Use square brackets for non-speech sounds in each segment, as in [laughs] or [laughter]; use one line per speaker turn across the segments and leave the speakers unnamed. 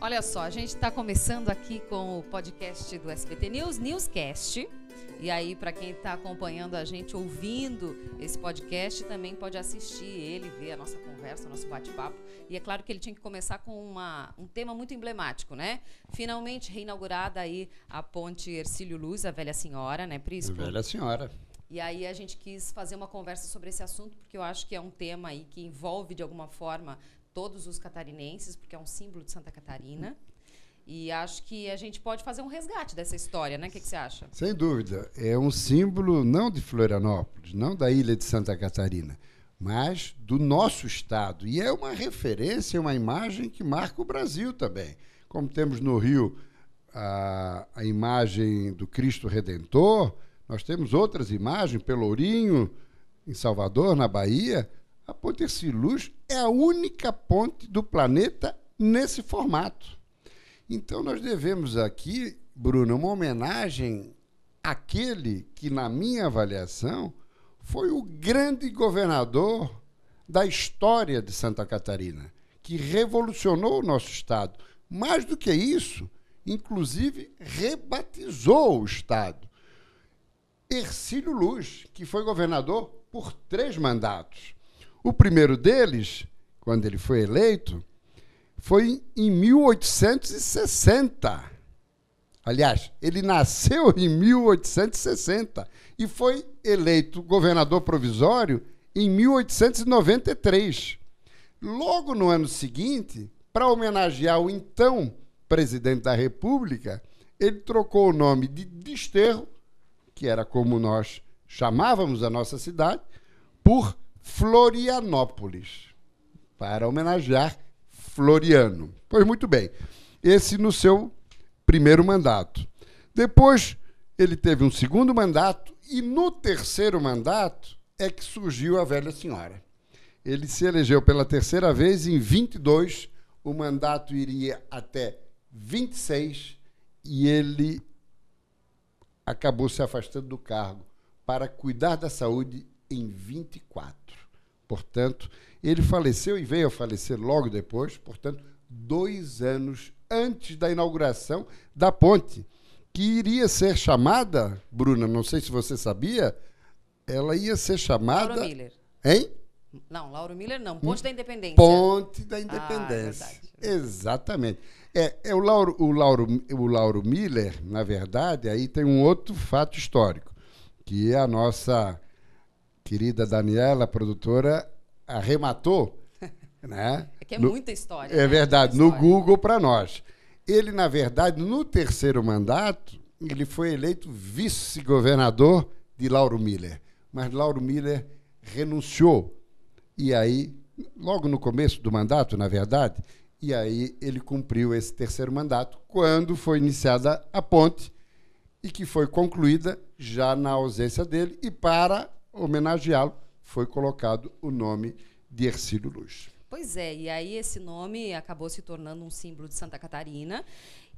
Olha só, a gente está começando aqui com o podcast do SBT News, Newscast. E aí, para quem está acompanhando a gente, ouvindo esse podcast, também pode assistir ele, ver a nossa conversa, nosso bate-papo. E é claro que ele tinha que começar com uma, um tema muito emblemático, né? Finalmente reinaugurada aí a ponte Ercílio Luz, a velha senhora, né, Prisco?
Velha senhora.
E aí a gente quis fazer uma conversa sobre esse assunto, porque eu acho que é um tema aí que envolve, de alguma forma, todos os catarinenses, porque é um símbolo de Santa Catarina. E acho que a gente pode fazer um resgate dessa história, né? O que, que, você acha?
Sem dúvida. É um símbolo não de Florianópolis, não da ilha de Santa Catarina, mas do nosso estado. E é uma referência, uma imagem que marca o Brasil também. Como temos no Rio a, a imagem do Cristo Redentor, nós temos outras imagens, Pelourinho, em Salvador, na Bahia. A Ponte Luz é a única ponte do planeta nesse formato. Então nós devemos aqui, Bruno, uma homenagem àquele que, na minha avaliação, foi o grande governador da história de Santa Catarina, que revolucionou o nosso estado. Mais do que isso, inclusive rebatizou o estado. Ercílio Luz, que foi governador por três mandatos. O primeiro deles, quando ele foi eleito, foi em 1860. Aliás, ele nasceu em 1860 e foi eleito governador provisório em 1893. Logo no ano seguinte, para homenagear o então presidente da República, ele trocou o nome de Desterro, que era como nós chamávamos a nossa cidade, por Florianópolis, para homenagear Floriano. Pois muito bem, esse no seu primeiro mandato. Depois ele teve um segundo mandato e no terceiro mandato é que surgiu a velha senhora. Ele se elegeu pela terceira vez em 22, o mandato iria até 26 e ele acabou se afastando do cargo para cuidar da saúde em 24. Portanto, ele faleceu e veio a falecer logo depois, portanto, dois anos antes da inauguração da ponte, que iria ser chamada, Bruna, não sei se você sabia, ela ia ser chamada.
Lauro Miller.
Hein?
Não, Lauro Miller não. Ponte da Independência.
Ponte da Independência. Ah, é Exatamente. É, é o, Lauro, o, Lauro, o Lauro Miller, na verdade, aí tem um outro fato histórico, que é a nossa querida Daniela, produtora, arrematou. [laughs] né?
É que é no, muita história.
É
né?
verdade, no Google para nós. Ele, na verdade, no terceiro mandato, ele foi eleito vice-governador de Lauro Miller. Mas Lauro Miller renunciou. E aí, logo no começo do mandato, na verdade, e aí ele cumpriu esse terceiro mandato quando foi iniciada a ponte e que foi concluída já na ausência dele e para homenageá-lo, foi colocado o nome de Ercílio Luz.
Pois é, e aí esse nome acabou se tornando um símbolo de Santa Catarina.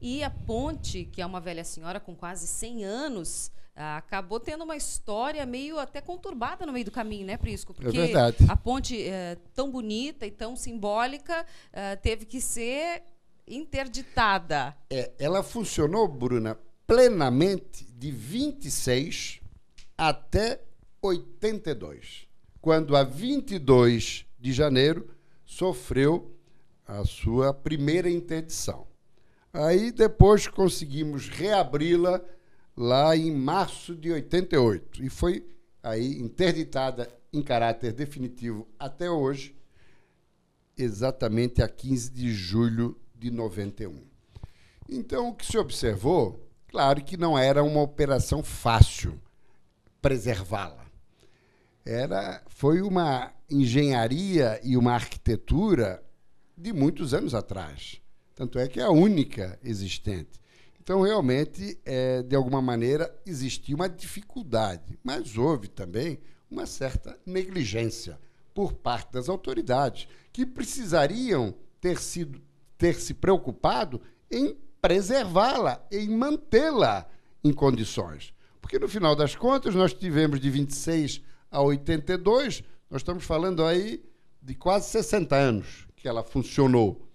E a ponte, que é uma velha senhora com quase 100 anos, acabou tendo uma história meio até conturbada no meio do caminho, né, Prisco?
Porque é verdade.
a ponte é, tão bonita e tão simbólica é, teve que ser interditada.
É, ela funcionou, Bruna, plenamente de 26 até 82, quando a 22 de janeiro sofreu a sua primeira interdição. Aí depois conseguimos reabri-la lá em março de 88 e foi aí interditada em caráter definitivo até hoje, exatamente a 15 de julho de 91. Então o que se observou, claro que não era uma operação fácil preservá-la era foi uma engenharia e uma arquitetura de muitos anos atrás. Tanto é que é a única existente. Então, realmente, é, de alguma maneira, existia uma dificuldade, mas houve também uma certa negligência por parte das autoridades, que precisariam ter, sido, ter se preocupado em preservá-la, em mantê-la em condições. Porque, no final das contas, nós tivemos de 26 a 82, nós estamos falando aí de quase 60 anos que ela funcionou.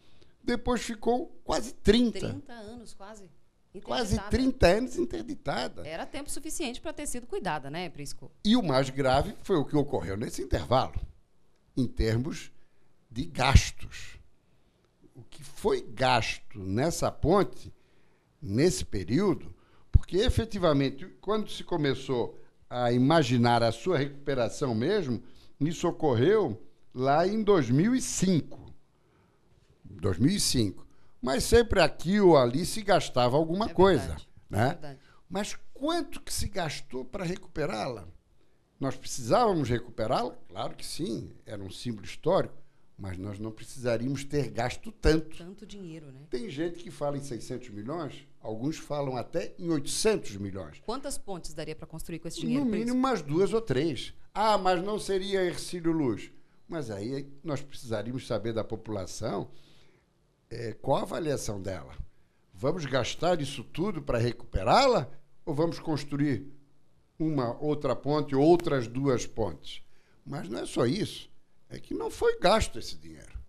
depois ficou quase 30.
30 anos, quase.
Quase 30 anos interditada.
Era tempo suficiente para ter sido cuidada, né, Prisco?
E o mais grave foi o que ocorreu nesse intervalo, em termos de gastos. O que foi gasto nessa ponte, nesse período, porque efetivamente, quando se começou a imaginar a sua recuperação mesmo, isso ocorreu lá em 2005. 2005. Mas sempre aqui ou ali se gastava alguma é coisa. Verdade, né? É Mas quanto que se gastou para recuperá-la? Nós precisávamos recuperá-la? Claro que sim, era um símbolo histórico, mas nós não precisaríamos ter gasto tanto.
Tanto dinheiro, né?
Tem gente que fala em 600 milhões, alguns falam até em 800 milhões.
Quantas pontes daria para construir com esse dinheiro?
No mínimo umas duas ou três. Ah, mas não seria Ercílio Luz. Mas aí nós precisaríamos saber da população é, qual a avaliação dela. Vamos gastar isso tudo para recuperá-la ou vamos construir uma outra ponte, outras duas pontes? Mas não é só isso. É que não foi gasto esse dinheiro.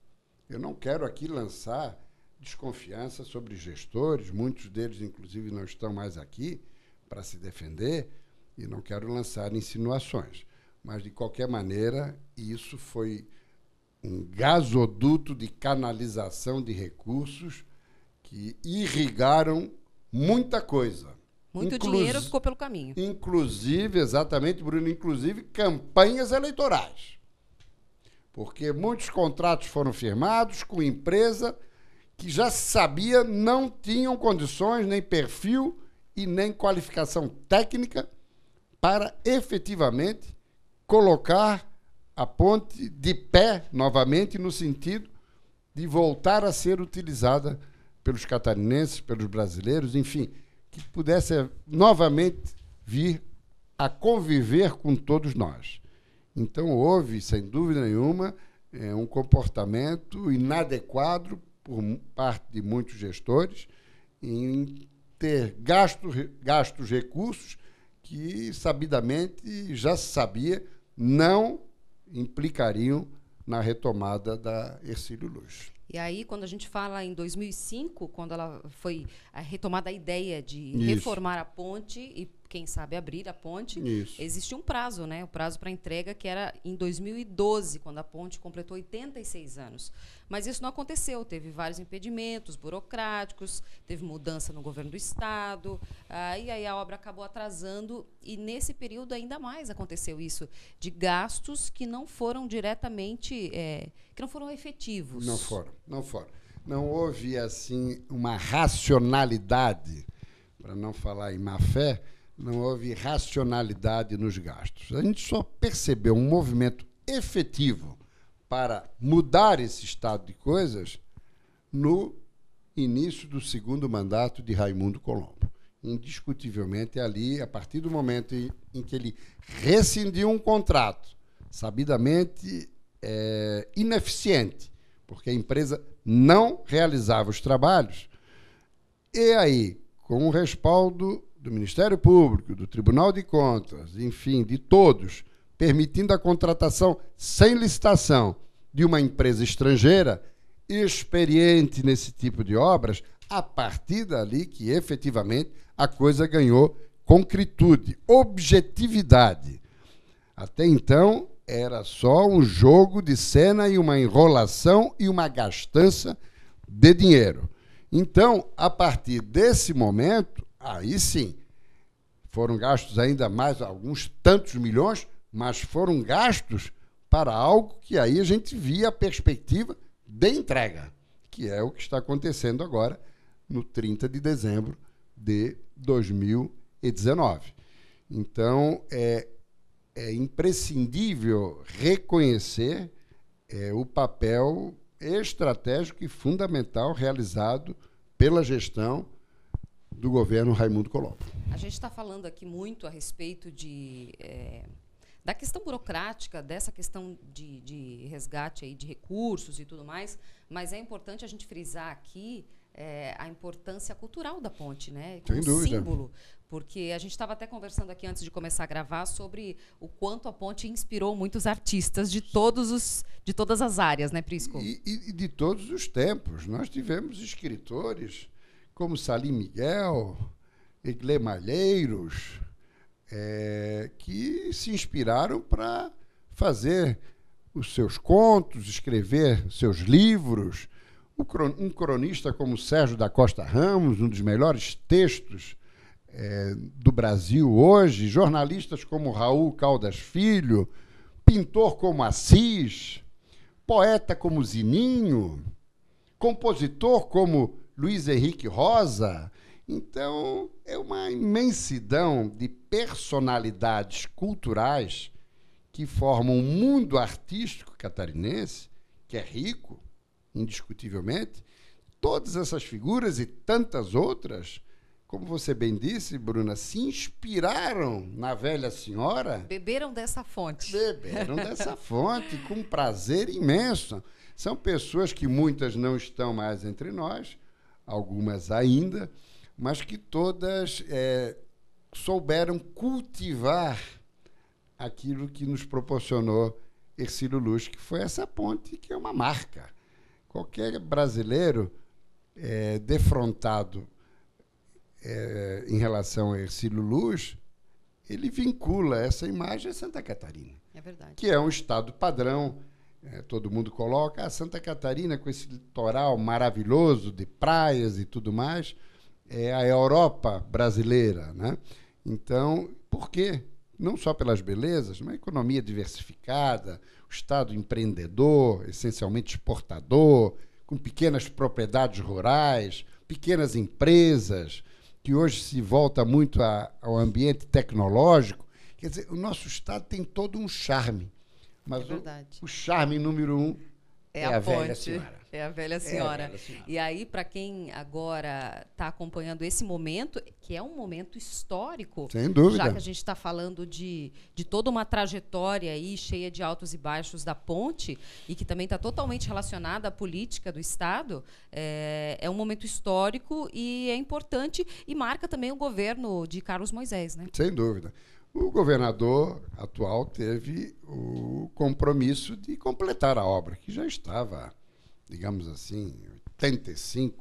Eu não quero aqui lançar desconfiança sobre gestores, muitos deles, inclusive, não estão mais aqui para se defender, e não quero lançar insinuações. Mas, de qualquer maneira, isso foi um gasoduto de canalização de recursos que irrigaram muita coisa.
Muito Inclus dinheiro ficou pelo caminho.
Inclusive, exatamente, Bruno, inclusive campanhas eleitorais. Porque muitos contratos foram firmados com empresa que já se sabia não tinham condições, nem perfil e nem qualificação técnica para efetivamente colocar a ponte de pé novamente no sentido de voltar a ser utilizada pelos catarinenses, pelos brasileiros, enfim, que pudesse novamente vir a conviver com todos nós. Então houve, sem dúvida nenhuma, é, um comportamento inadequado por parte de muitos gestores em ter gasto, gastos recursos que sabidamente já se sabia não implicariam na retomada da Ercílio Luz.
E aí, quando a gente fala em 2005, quando ela foi a retomada a ideia de Isso. reformar a ponte e quem sabe abrir a ponte, Isso. existe um prazo, né? O prazo para entrega que era em 2012, quando a ponte completou 86 anos. Mas isso não aconteceu, teve vários impedimentos burocráticos, teve mudança no governo do estado, ah, e aí a obra acabou atrasando e nesse período ainda mais aconteceu isso de gastos que não foram diretamente, é, que não foram efetivos.
Não foram, não foram. Não houve assim uma racionalidade, para não falar em má fé, não houve racionalidade nos gastos. A gente só percebeu um movimento efetivo para mudar esse estado de coisas no início do segundo mandato de Raimundo Colombo. Indiscutivelmente, ali, a partir do momento em, em que ele rescindiu um contrato, sabidamente é, ineficiente, porque a empresa não realizava os trabalhos, e aí, com o respaldo do Ministério Público, do Tribunal de Contas, enfim, de todos, permitindo a contratação sem licitação de uma empresa estrangeira experiente nesse tipo de obras, a partir dali que efetivamente a coisa ganhou concretude, objetividade. Até então era só um jogo de cena e uma enrolação e uma gastança de dinheiro. Então, a partir desse momento, Aí sim, foram gastos ainda mais alguns tantos milhões, mas foram gastos para algo que aí a gente via a perspectiva de entrega, que é o que está acontecendo agora no 30 de dezembro de 2019. Então, é, é imprescindível reconhecer é, o papel estratégico e fundamental realizado pela gestão do governo Raimundo Colombo.
A gente está falando aqui muito a respeito de, é, da questão burocrática, dessa questão de, de resgate aí de recursos e tudo mais, mas é importante a gente frisar aqui é, a importância cultural da ponte, né?
Sem
Como
dúvida.
símbolo. Porque a gente estava até conversando aqui antes de começar a gravar sobre o quanto a ponte inspirou muitos artistas de todos os de todas as áreas, né, Prisco?
E- e de todos os tempos. Nós tivemos escritores como Salim Miguel, Eglé Malheiros, eh, que se inspiraram para fazer os seus contos, escrever seus livros. Um cronista como Sérgio da Costa Ramos, um dos melhores textos eh, do Brasil hoje, jornalistas como Raul Caldas Filho, pintor como Assis, poeta como Zininho, compositor como Luiz Henrique Rosa. Então, é uma imensidão de personalidades culturais que formam um mundo artístico catarinense, que é rico, indiscutivelmente. Todas essas figuras e tantas outras, como você bem disse, Bruna, se inspiraram na velha senhora
Beberam dessa fonte.
beberam [laughs] dessa fonte com prazer imenso. São pessoas que muitas não estão mais entre nós, algumas ainda, mas que todas eh, souberam cultivar aquilo que nos proporcionou Ercílio Luz, que foi essa ponte, que é uma marca. Qualquer brasileiro eh, defrontado eh, em relação a Ercílio Luz, ele vincula essa imagem a Santa Catarina
É verdade.
que é um estado padrão. É, todo mundo coloca a Santa Catarina com esse litoral maravilhoso de praias e tudo mais, é a Europa brasileira, né? Então, por quê? Não só pelas belezas, uma economia diversificada, o estado empreendedor, essencialmente exportador, com pequenas propriedades rurais, pequenas empresas, que hoje se volta muito a- ao ambiente tecnológico. Quer dizer, o nosso estado tem todo um charme. Mas
É
o-
verdade.
o, charme número um
É,
é
a,
a velha senhora.
É a velha
a
senhora.
velha senhora.
E aí, para quem agora está acompanhando esse momento, que é um momento histórico,
Sem dúvida.
já que a gente está falando de, de toda uma trajetória aí cheia de altos e baixos da ponte e que também está totalmente relacionada à política do Estado, é, é um momento histórico e é importante e marca também o governo de Carlos Moisés, né?
Sem dúvida. O governador atual teve o compromisso de completar a obra, que já estava, digamos assim, 85%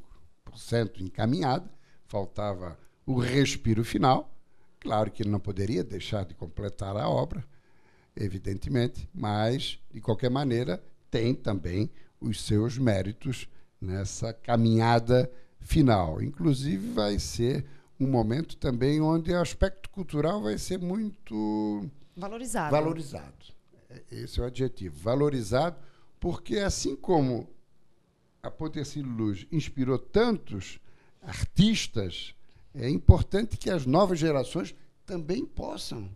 encaminhada, faltava o respiro final. Claro que ele não poderia deixar de completar a obra, evidentemente, mas, de qualquer maneira, tem também os seus méritos nessa caminhada final. Inclusive, vai ser um momento também onde o aspecto cultural vai ser muito
Valorizado.
valorizado. É- Esse é o adjetivo. Valorizado, porque assim como a Ponte Ercílio Luz inspirou tantos artistas, é importante que as novas gerações também possam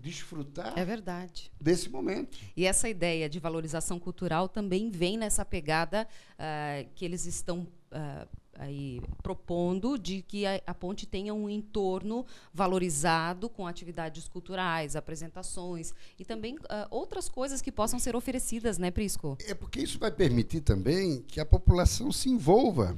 desfrutar
É verdade.
desse momento.
E essa ideia de valorização cultural também vem nessa pegada ah, que eles estão ah, aí propondo de que a, a ponte tenha um entorno valorizado com atividades culturais, apresentações e também ah, outras coisas que possam ser oferecidas, né, Prisco?
É porque isso vai permitir também que a população se envolva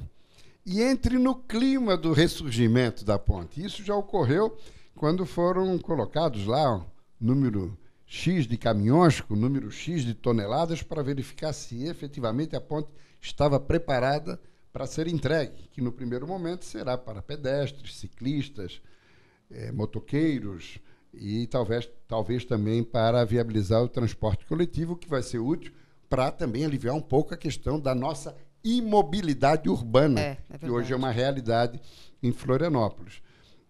e entre no clima do ressurgimento da ponte. Isso já ocorreu quando foram colocados lá um número X de caminhões com número X de toneladas para verificar se efetivamente a ponte estava preparada para ser entregue, que no primeiro momento será para pedestres, ciclistas, eh, motoqueiros e talvez, talvez também para viabilizar o transporte coletivo, que vai ser útil para também aliviar um pouco a questão da nossa imobilidade urbana,
É, é
que hoje é uma realidade em Florianópolis.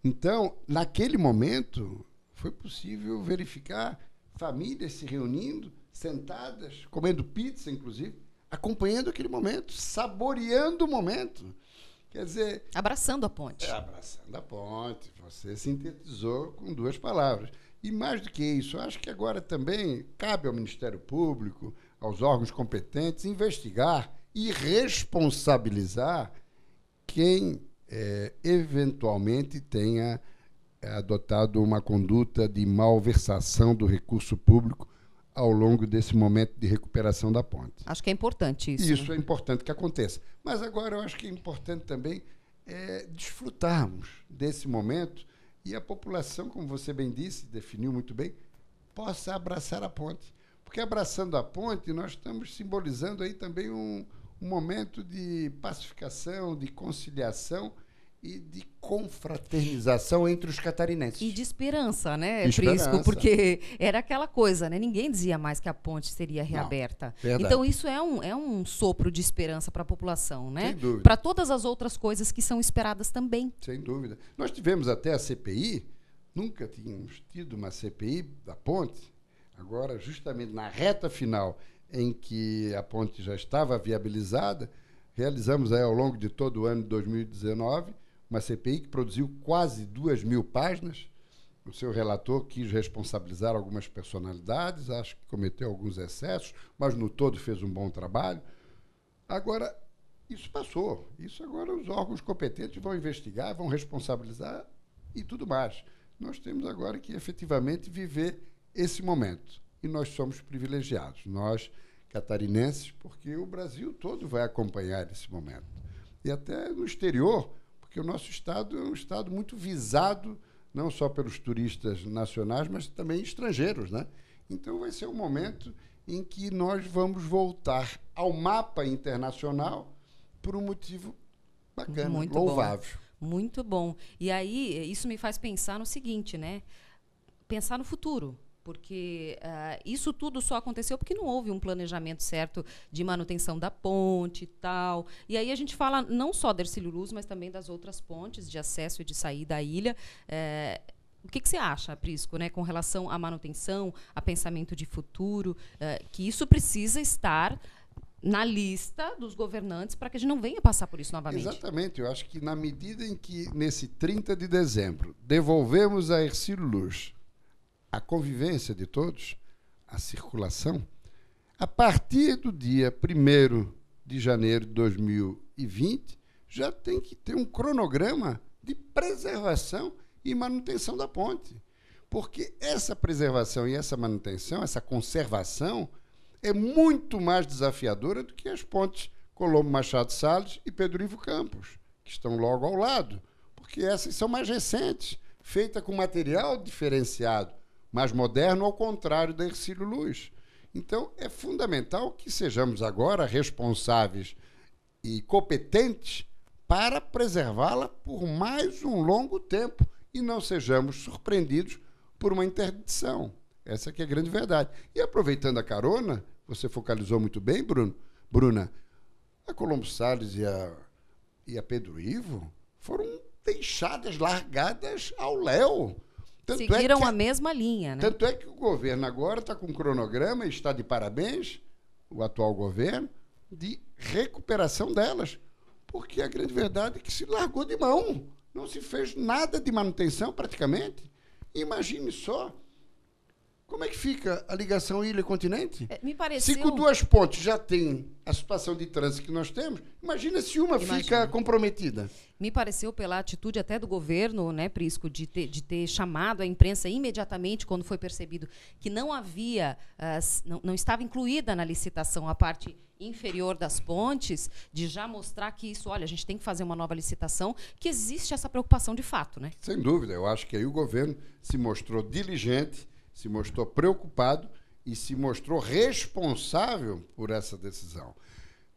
Então, naquele momento, foi possível verificar famílias se reunindo, sentadas, comendo pizza, inclusive, acompanhando aquele momento, saboreando o momento. Quer dizer,
Abraçando a ponte.
é, abraçando a ponte. Você sintetizou com duas palavras. E mais do que isso, acho que agora também cabe ao Ministério Público, aos órgãos competentes, investigar e responsabilizar quem eh, eventualmente tenha adotado uma conduta de malversação do recurso público ao longo desse momento de recuperação da ponte.
Acho que é importante isso.
Isso né? é importante que aconteça. Mas agora eu acho que é importante também é, desfrutarmos desse momento e a população, como você bem disse, definiu muito bem, possa abraçar a ponte. Porque abraçando a ponte, nós estamos simbolizando aí também um, um momento de pacificação, de conciliação e de confraternização entre os catarinenses.
E de esperança, né, de Prisco? Porque era aquela coisa, né? Ninguém dizia mais que a ponte seria reaberta. Não, então, isso é um, é um sopro de esperança para a população, né? Para todas as outras coisas que são esperadas também.
Sem dúvida. Nós tivemos até a CPI, nunca tínhamos tido uma CPI da ponte, agora, justamente na reta final em que a ponte já estava viabilizada, realizamos aí, ao longo de todo o ano de 2019 uma CPI que produziu quase duas mil páginas. O seu relator quis responsabilizar algumas personalidades, acho que cometeu alguns excessos, mas no todo fez um bom trabalho. Agora, isso passou. Isso agora os órgãos competentes vão investigar, vão responsabilizar e tudo mais. Nós temos agora que efetivamente viver esse momento. E nós somos privilegiados, nós catarinenses, porque o Brasil todo vai acompanhar esse momento. E até no exterior, porque o nosso estado é um estado muito visado não só pelos turistas nacionais, mas também estrangeiros, né? Então vai ser um momento em que nós vamos voltar ao mapa internacional por um motivo bacana, muito louvável.
Bom. Muito bom. E aí isso me faz pensar no seguinte, né? Pensar no futuro porque uh, isso tudo só aconteceu porque não houve um planejamento certo de manutenção da ponte e tal. E aí a gente fala não só da Ercílio Luz, mas também das outras pontes de acesso e de saída à ilha. É, o que, que, você acha, Prisco, né, com relação à manutenção, a pensamento de futuro, uh, que isso precisa estar na lista dos governantes para que a gente não venha passar por isso novamente.
Exatamente. Eu acho que na medida em que, nesse 30 de dezembro, devolvemos a Ercílio Luz a convivência de todos, a circulação, a partir do dia 1 de janeiro de 2020, já tem que ter um cronograma de preservação e manutenção da ponte. Porque essa preservação e essa manutenção, essa conservação, é muito mais desafiadora do que as pontes Colombo Machado Salles e Pedro Ivo Campos, que estão logo ao lado, porque essas são mais recentes, feitas com material diferenciado, mais moderno, ao contrário da Ercílio Luz. Então, é fundamental que sejamos agora responsáveis e competentes para preservá-la por mais um longo tempo e não sejamos surpreendidos por uma interdição. Essa que é a grande verdade. E aproveitando a carona, você focalizou muito bem, Bruno, Bruna, a Colombo Salles e a, e a Pedro Ivo foram deixadas, largadas ao léu.
Tanto é Seguiram é que, a mesma linha, né?
Tanto é que o governo agora está com um cronograma, e está de parabéns, o atual governo, de recuperação delas. Porque a grande verdade é que se largou de mão. Não se fez nada de manutenção, praticamente. Imagine só como é que fica a ligação ilha-continente?
É, me pareceu...
Se com duas pontes já tem a situação de trânsito que nós temos, imagina se uma imagina. fica comprometida.
Me pareceu pela atitude até do governo, né, Prisco, de ter, de ter chamado a imprensa imediatamente quando foi percebido que não havia, uh, não, não estava incluída na licitação a parte inferior das pontes, de já mostrar que isso, olha, a gente tem que fazer uma nova licitação, que existe essa preocupação de fato, né?
Sem dúvida, eu acho que aí o governo se mostrou diligente se mostrou preocupado e se mostrou responsável por essa decisão.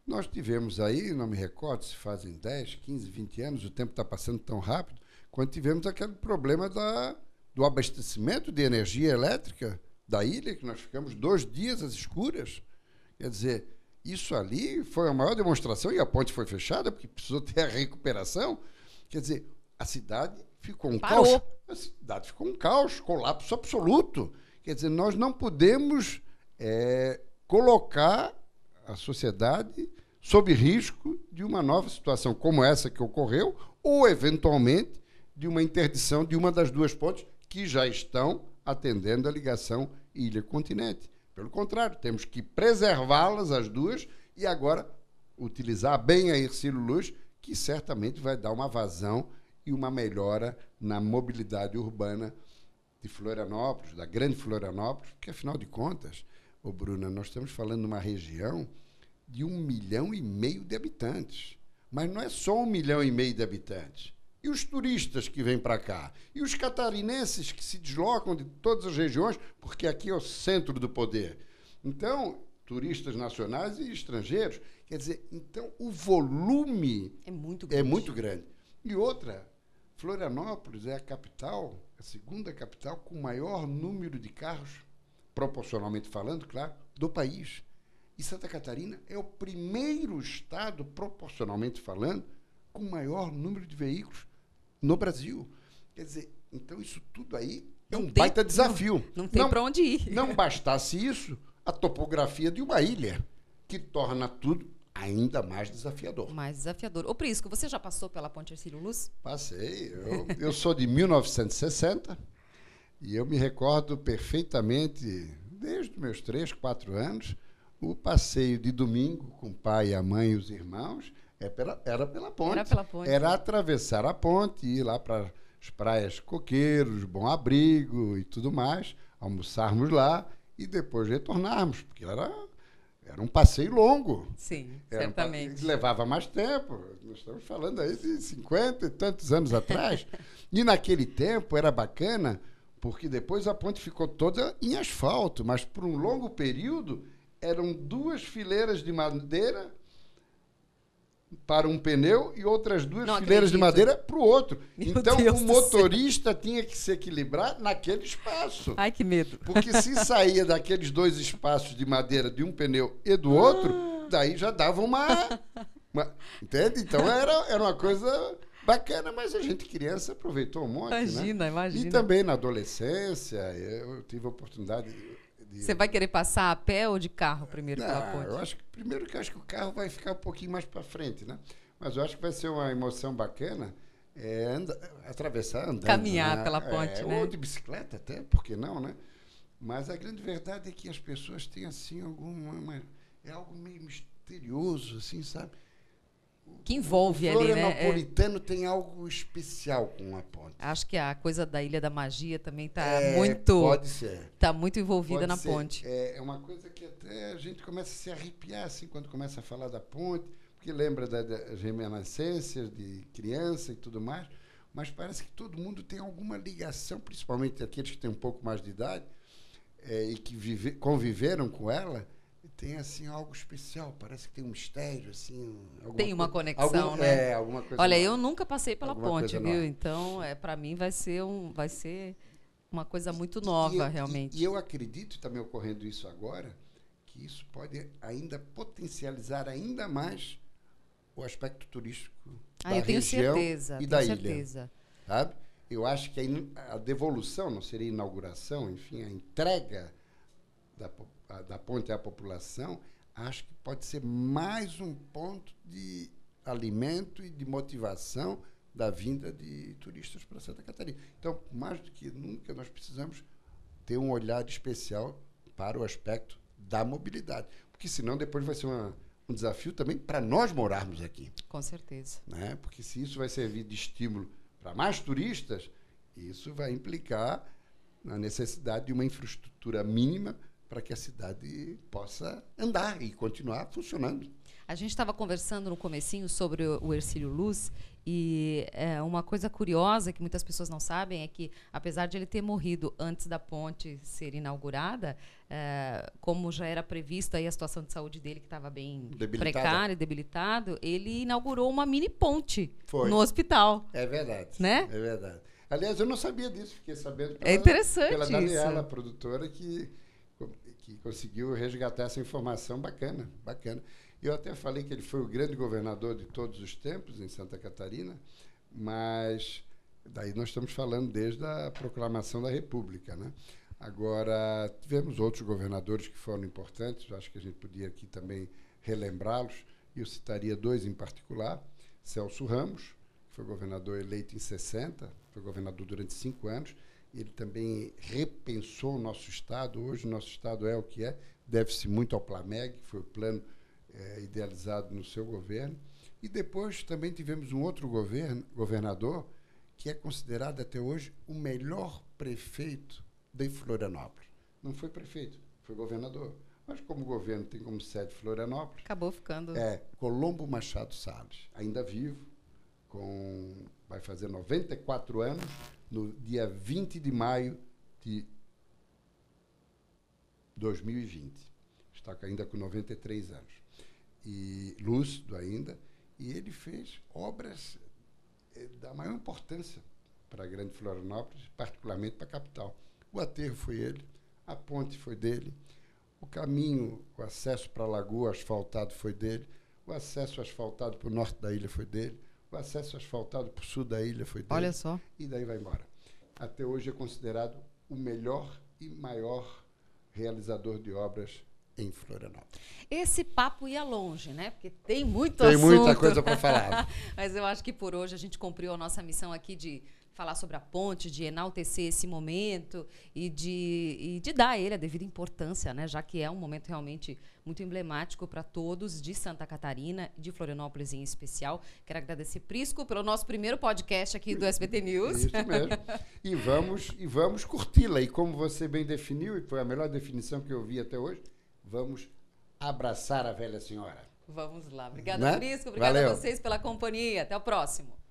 Nós tivemos aí, não me recordo se fazem 10, 15, 20 anos, o tempo está passando tão rápido, quando tivemos aquele problema da, do abastecimento de energia elétrica da ilha, que nós ficamos dois dias às escuras. Quer dizer, isso ali foi a maior demonstração, e a ponte foi fechada, porque precisou ter a recuperação. Quer dizer, a cidade ficou um Parou. caos. A cidade ficou um caos, colapso absoluto. Quer dizer, nós não podemos é, colocar a sociedade sob risco de uma nova situação como essa que ocorreu, ou, eventualmente, de uma interdição de uma das duas pontes que já estão atendendo a ligação ilha-continente. Pelo contrário, temos que preservá-las, as duas, e agora utilizar bem a Ercílio Luz, que certamente vai dar uma vazão e uma melhora na mobilidade urbana de Florianópolis, da grande Florianópolis, porque, afinal de contas, ô Bruna, nós estamos falando de uma região de um milhão e meio de habitantes. Mas não é só um milhão e meio de habitantes. E os turistas que vêm para cá? E os catarinenses que se deslocam de todas as regiões, porque aqui é o centro do poder. Então, turistas nacionais e estrangeiros. Quer dizer, então o volume
é muito
é
grande.
É muito grande. E outra, Florianópolis é a capital, a segunda capital com maior número de carros, proporcionalmente falando, claro, do país. E Santa Catarina é o primeiro estado, proporcionalmente falando, com maior número de veículos no Brasil. Quer dizer, então isso tudo aí é um tem, baita desafio.
Não, não tem para onde ir.
Não bastasse isso, a topografia de uma ilha, que torna tudo ainda mais desafiador.
Mais desafiador. Ô Prisco, você já passou pela Ponte Ercílio Luz?
Passei. Eu, eu sou de 1960 e eu me recordo perfeitamente, desde os meus três, quatro anos, o passeio de domingo com o pai, a mãe e os irmãos é pela, era pela ponte.
Era pela ponte.
Era atravessar a ponte, ir lá para as praias Coqueiros, Bom Abrigo e tudo mais, almoçarmos lá e depois retornarmos, porque era, era um passeio longo.
Sim, era certamente.
Um, levava mais tempo. Nós estamos falando aí de 50 e tantos anos atrás. [laughs] e naquele tempo era bacana, porque depois a ponte ficou toda em asfalto, mas por um longo período eram duas fileiras de madeira para um pneu e outras duas Não fileiras acredito. de madeira para o outro. [laughs] Meu então Deus o motorista tinha que se equilibrar naquele espaço.
Ai, que medo.
Porque se [laughs] saía daqueles dois espaços de madeira de um pneu e do outro, ah. daí já dava uma, uma. entende? Então era, era uma coisa bacana, mas a gente criança aproveitou um monte.
Imagina,
né?
imagina.
E também na adolescência, eu tive a oportunidade
você vai querer passar a pé ou de carro primeiro
Não,
pela ponte?
Eu acho que primeiro que acho que o carro vai ficar um pouquinho mais para frente, né? Mas eu acho que vai ser uma emoção bacana é, anda, atravessar andando.
Caminhar
né?
pela ponte, é, né?
Ou de bicicleta até, por que não, né? Mas a grande verdade é que as pessoas têm assim alguma uma, é algo meio misterioso, assim, sabe?
Que envolve o ali, né?
Florianopolitano é... tem algo especial com a ponte.
Acho que a coisa da Ilha da Magia também está é, muito
pode ser.
Tá muito envolvida
pode
na
ser.
ponte.
É, é uma coisa que até a gente começa a se arrepiar assim quando começa a falar da ponte, porque lembra das da reminiscências de criança e tudo mais, mas parece que todo mundo tem alguma ligação, principalmente aqueles que têm um pouco mais de idade é, e que vive, conviveram com ela tem assim algo especial, parece que tem um mistério assim.
Tem uma conexão,
algum,
né?
É, alguma coisa.
Olha,
nova.
eu nunca passei pela alguma ponte, viu? Nova. Então, é para mim vai ser um, vai ser uma coisa muito nova,
e, eu,
realmente.
E, e eu acredito também ocorrendo isso agora, que isso pode ainda potencializar ainda mais o aspecto turístico
ah,
da
eu tenho
região
certeza,
e da
tenho
ilha.
Certeza.
Sabe? Eu acho que a, a devolução, não seria inauguração, enfim, a entrega da da ponte à população, acho que pode ser mais um ponto de alimento e de motivação da vinda de turistas para Santa Catarina. Então, mais do que nunca, nós precisamos ter um olhar especial para o aspecto da mobilidade, porque senão depois vai ser uma, um desafio também para nós morarmos aqui.
Com certeza.
Né? Porque se isso vai servir de estímulo para mais turistas, isso vai implicar na necessidade de uma infraestrutura mínima para que a cidade possa andar e continuar funcionando.
A gente estava conversando no comecinho sobre o Ercílio Luz e é, uma coisa curiosa que muitas pessoas não sabem é que, apesar de ele ter morrido antes da ponte ser inaugurada, é, como já era previsto aí a situação de saúde dele que estava bem precária e debilitado, ele inaugurou uma mini ponte Foi. no hospital.
É verdade.
Né?
É verdade. Aliás, eu não sabia disso, fiquei sabendo
pela, é interessante
pela Daniela, isso. produtora, que que conseguiu resgatar essa informação bacana, bacana. Eu até falei que ele foi o grande governador de todos os tempos em Santa Catarina, mas daí nós estamos falando desde a proclamação da República, né? Agora, tivemos outros governadores que foram importantes, acho que a gente podia aqui também relembrá-los, eu citaria dois em particular. Celso Ramos, que foi governador eleito em 60, foi governador durante cinco anos, ele também repensou o nosso Estado. Hoje, o nosso Estado é o que é, deve-se muito ao Plameg, que foi o plano é, idealizado no seu governo. E depois também tivemos um outro governo, governador que é considerado até hoje o melhor prefeito de Florianópolis. Não foi prefeito, foi governador. Mas como o governo tem como sede Florianópolis,
Acabou ficando.
é Colombo Machado Salles, ainda vivo, com vai fazer 94 anos no dia 20 de maio de 2020. Está ainda com 93 anos. E lúcido ainda, e ele fez obras eh, da maior importância para a Grande Florianópolis, particularmente para a capital. O aterro foi ele, a ponte foi dele, o caminho, o acesso para a lagoa asfaltado foi dele, o acesso asfaltado para o norte da ilha foi dele, o acesso asfaltado para o sul da ilha foi dele.
Olha só.
E daí vai embora. Até hoje é considerado o melhor e maior realizador de obras em Florianópolis.
Esse papo ia longe, né? Porque tem muito
Tem
assunto.
muita coisa para [laughs] falar.
Mas eu acho que por hoje a gente cumpriu a nossa missão aqui de falar sobre a ponte, de enaltecer esse momento e de, e de dar a ele a devida importância, né? Já que é um momento realmente muito emblemático para todos de Santa Catarina, de Florianópolis em especial. Quero agradecer Prisco pelo nosso primeiro podcast aqui do SBT News.
Isso mesmo. [laughs] E vamos, e vamos curti-la. E como você bem definiu, e foi a melhor definição que eu vi até hoje, vamos abraçar a velha senhora.
Vamos lá. Obrigada,
Né?
Prisco. Obrigada
Valeu.
a vocês pela companhia. Até o próximo.